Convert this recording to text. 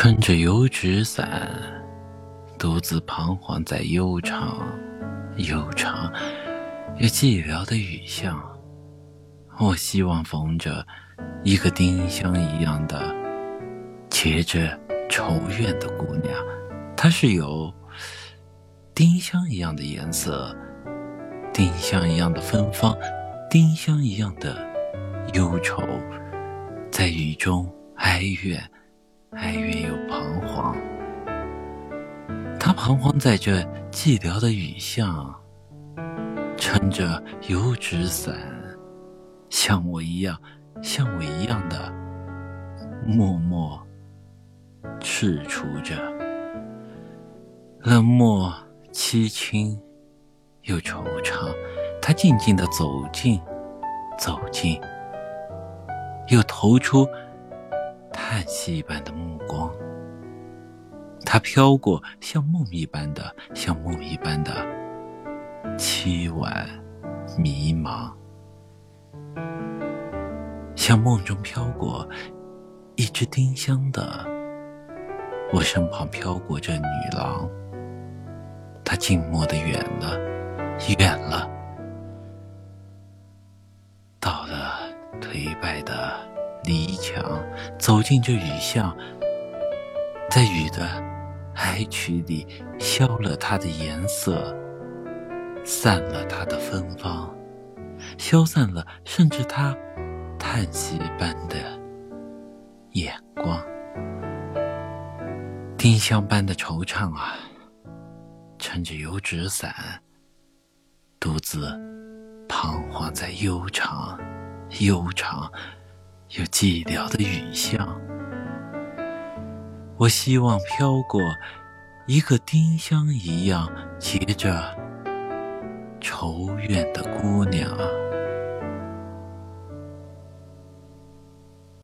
撑着油纸伞，独自彷徨在悠长、悠长又寂寥的雨巷。我希望逢着一个丁香一样的、结着愁怨的姑娘，她是有丁香一样的颜色，丁香一样的芬芳，丁香一样的忧愁，在雨中哀怨。哀怨又彷徨，他彷徨在这寂寥的雨巷，撑着油纸伞，像我一样，像我一样的默默踟蹰着，冷漠、凄清又惆怅。他静静的走近，走近，又投出。叹息般的目光，它飘过，像梦一般的，像梦一般的凄婉迷茫，像梦中飘过一只丁香的，我身旁飘过这女郎，她静默的远了，远了，到了颓败的。篱墙，走进这雨巷，在雨的哀曲里消了它的颜色，散了它的芬芳，消散了甚至它叹息般的眼光。丁香般的惆怅啊，撑着油纸伞，独自彷徨在悠长、悠长。有寂寥的雨巷，我希望飘过一个丁香一样结着愁怨的姑娘。